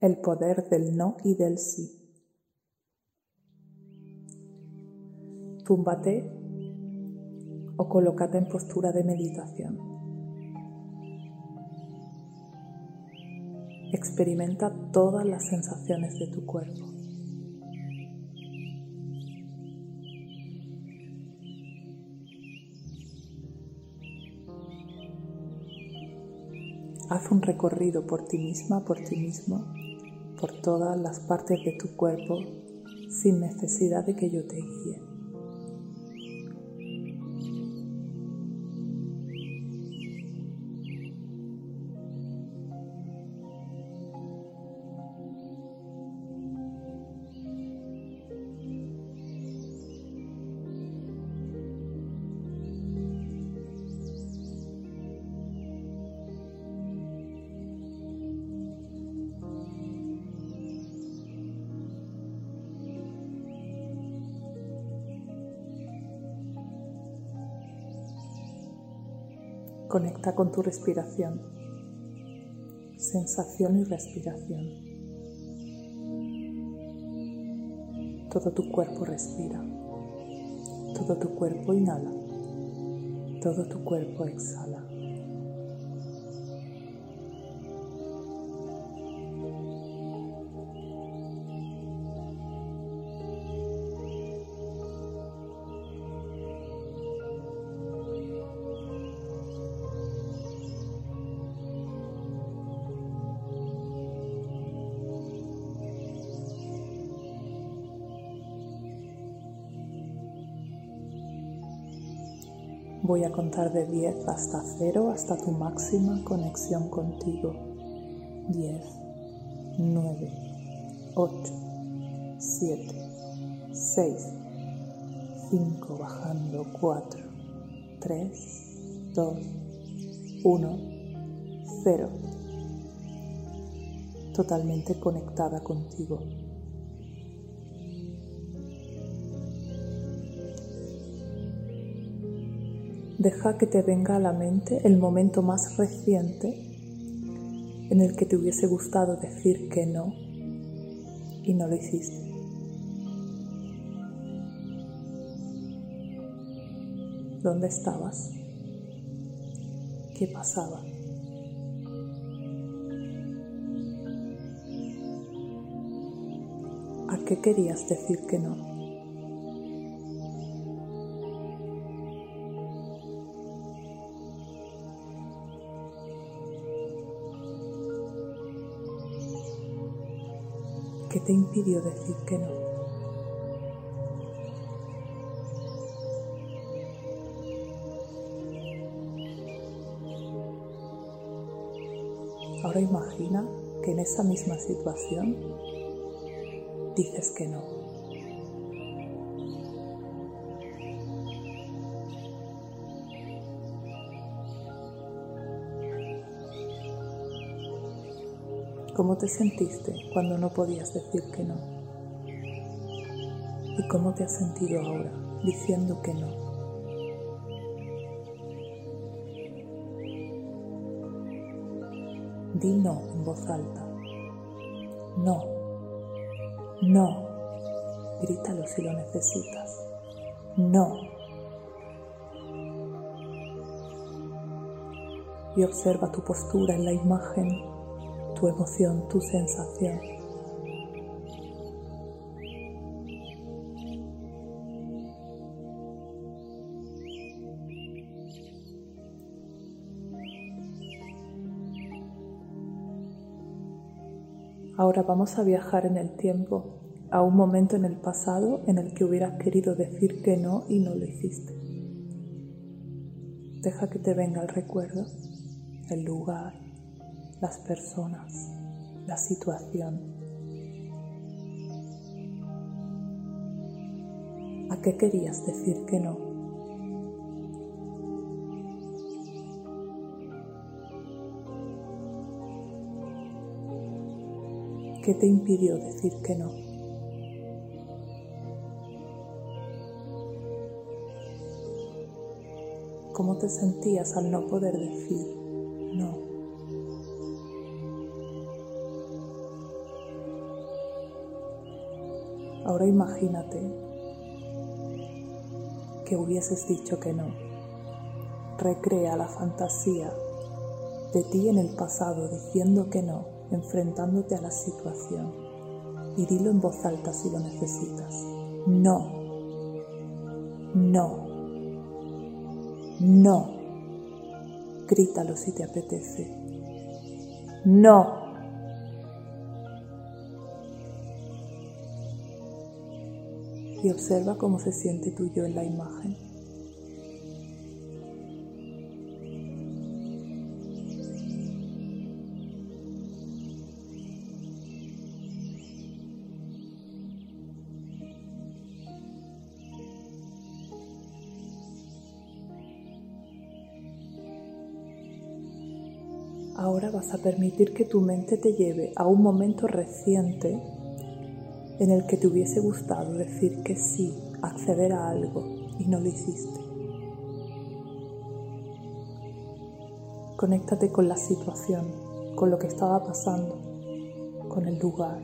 El poder del no y del sí. Túmbate o colócate en postura de meditación. Experimenta todas las sensaciones de tu cuerpo. Haz un recorrido por ti misma, por ti mismo, por todas las partes de tu cuerpo sin necesidad de que yo te guíe. Conecta con tu respiración, sensación y respiración. Todo tu cuerpo respira, todo tu cuerpo inhala, todo tu cuerpo exhala. Voy a contar de 10 hasta 0, hasta tu máxima conexión contigo. 10, 9, 8, 7, 6, 5, bajando 4, 3, 2, 1, 0. Totalmente conectada contigo. Deja que te venga a la mente el momento más reciente en el que te hubiese gustado decir que no y no lo hiciste. ¿Dónde estabas? ¿Qué pasaba? ¿A qué querías decir que no? Te impidió decir que no? Ahora imagina que en esa misma situación dices que no. ¿Cómo te sentiste cuando no podías decir que no? ¿Y cómo te has sentido ahora diciendo que no? Di no en voz alta. No. No. Grítalo si lo necesitas. No. Y observa tu postura en la imagen tu emoción, tu sensación. Ahora vamos a viajar en el tiempo a un momento en el pasado en el que hubieras querido decir que no y no lo hiciste. Deja que te venga el recuerdo, el lugar, las personas, la situación. ¿A qué querías decir que no? ¿Qué te impidió decir que no? ¿Cómo te sentías al no poder decir Ahora imagínate que hubieses dicho que no. Recrea la fantasía de ti en el pasado diciendo que no, enfrentándote a la situación. Y dilo en voz alta si lo necesitas. No. No. No. Grítalo si te apetece. No. Y observa cómo se siente tu yo en la imagen. Ahora vas a permitir que tu mente te lleve a un momento reciente en el que te hubiese gustado decir que sí, acceder a algo y no lo hiciste. Conéctate con la situación, con lo que estaba pasando, con el lugar.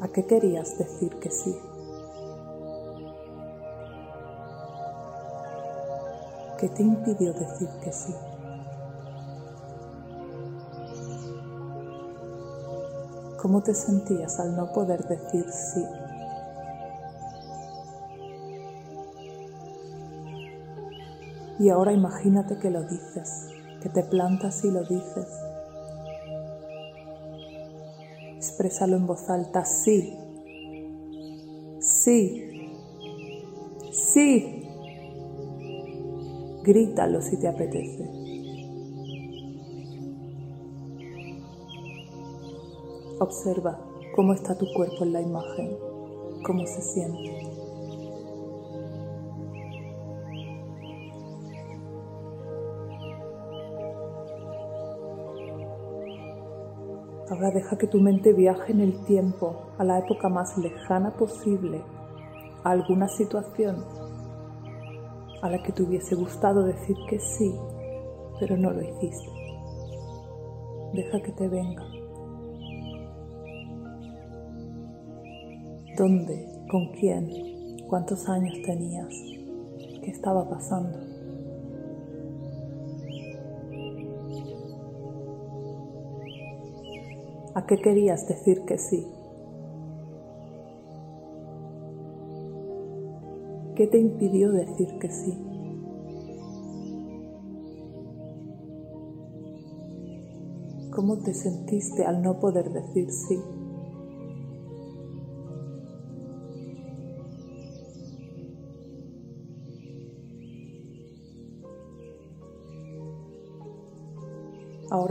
¿A qué querías decir que sí? ¿Qué te impidió decir que sí? ¿Cómo te sentías al no poder decir sí? Y ahora imagínate que lo dices, que te plantas y lo dices. Exprésalo en voz alta, sí, sí, sí. Grítalo si te apetece. Observa cómo está tu cuerpo en la imagen, cómo se siente. Ahora deja que tu mente viaje en el tiempo, a la época más lejana posible, a alguna situación a la que te hubiese gustado decir que sí, pero no lo hiciste. Deja que te venga. ¿Dónde? ¿Con quién? ¿Cuántos años tenías? ¿Qué estaba pasando? ¿A qué querías decir que sí? ¿Qué te impidió decir que sí? ¿Cómo te sentiste al no poder decir sí?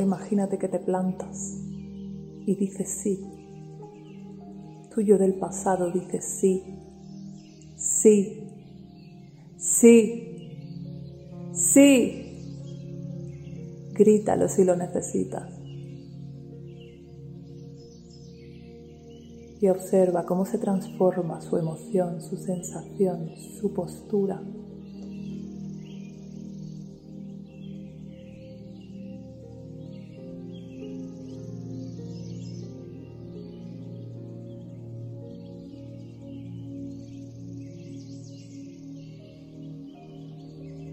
Imagínate que te plantas y dices sí. Tuyo del pasado dices sí, sí, sí, sí. Grítalo si lo necesitas. Y observa cómo se transforma su emoción, su sensación, su postura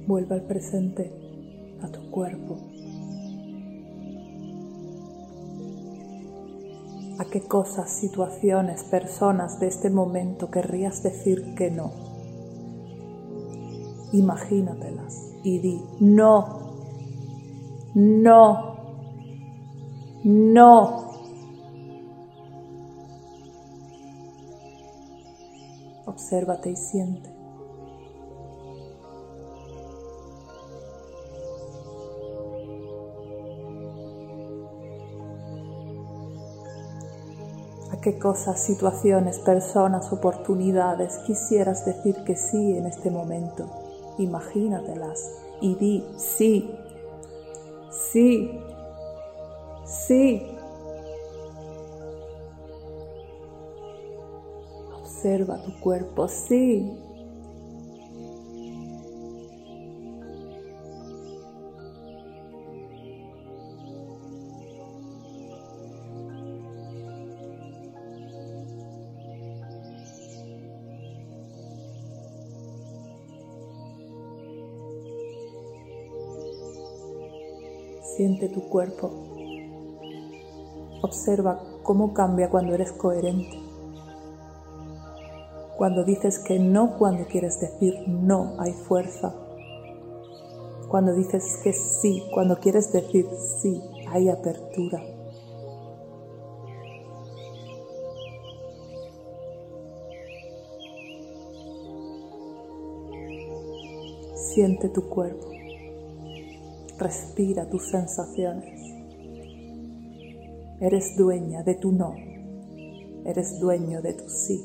Vuelve al presente, a tu cuerpo. ¿A qué cosas, situaciones, personas de este momento querrías decir que no? Imagínatelas y di, no, no, no. Obsérvate y siente. Qué cosas, situaciones, personas, oportunidades quisieras decir que sí en este momento. Imagínatelas y di sí, sí, sí. Observa tu cuerpo, sí, Siente tu cuerpo. Observa cómo cambia cuando eres coherente. Cuando dices que no cuando quieres decir no hay fuerza. Cuando dices que sí cuando quieres decir sí hay apertura. Siente tu cuerpo. Respira tus sensaciones. Eres dueña de tu no. Eres dueño de tu sí.